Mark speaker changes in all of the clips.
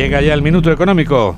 Speaker 1: Llega ya el minuto económico.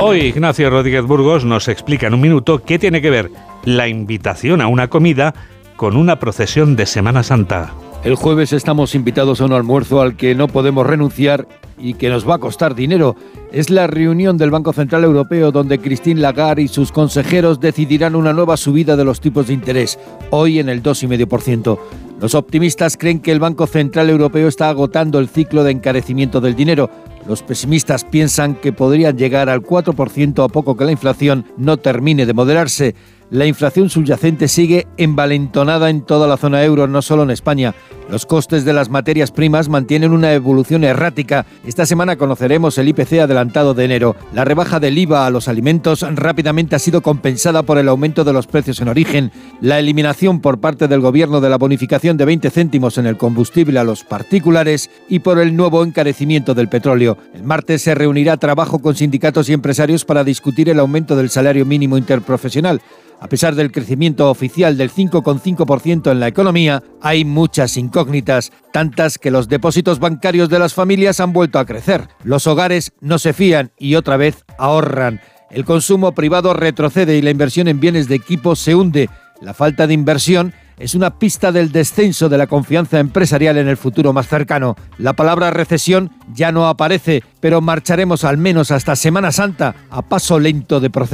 Speaker 1: Hoy Ignacio Rodríguez Burgos nos explica en un minuto qué tiene que ver la invitación a una comida con una procesión de Semana Santa.
Speaker 2: El jueves estamos invitados a un almuerzo al que no podemos renunciar y que nos va a costar dinero. Es la reunión del Banco Central Europeo donde Christine Lagarde y sus consejeros decidirán una nueva subida de los tipos de interés, hoy en el 2,5%. Los optimistas creen que el Banco Central Europeo está agotando el ciclo de encarecimiento del dinero. Los pesimistas piensan que podrían llegar al 4% a poco que la inflación no termine de moderarse. La inflación subyacente sigue envalentonada en toda la zona euro, no solo en España. Los costes de las materias primas mantienen una evolución errática. Esta semana conoceremos el IPC adelantado de enero. La rebaja del IVA a los alimentos rápidamente ha sido compensada por el aumento de los precios en origen, la eliminación por parte del gobierno de la bonificación de 20 céntimos en el combustible a los particulares y por el nuevo encarecimiento del petróleo. El martes se reunirá trabajo con sindicatos y empresarios para discutir el aumento del salario mínimo interprofesional. A pesar del crecimiento oficial del 5,5% en la economía, hay muchas incógnitas, tantas que los depósitos bancarios de las familias han vuelto a crecer. Los hogares no se fían y otra vez ahorran. El consumo privado retrocede y la inversión en bienes de equipo se hunde. La falta de inversión es una pista del descenso de la confianza empresarial en el futuro más cercano. La palabra recesión ya no aparece, pero marcharemos al menos hasta Semana Santa a paso lento de proceso.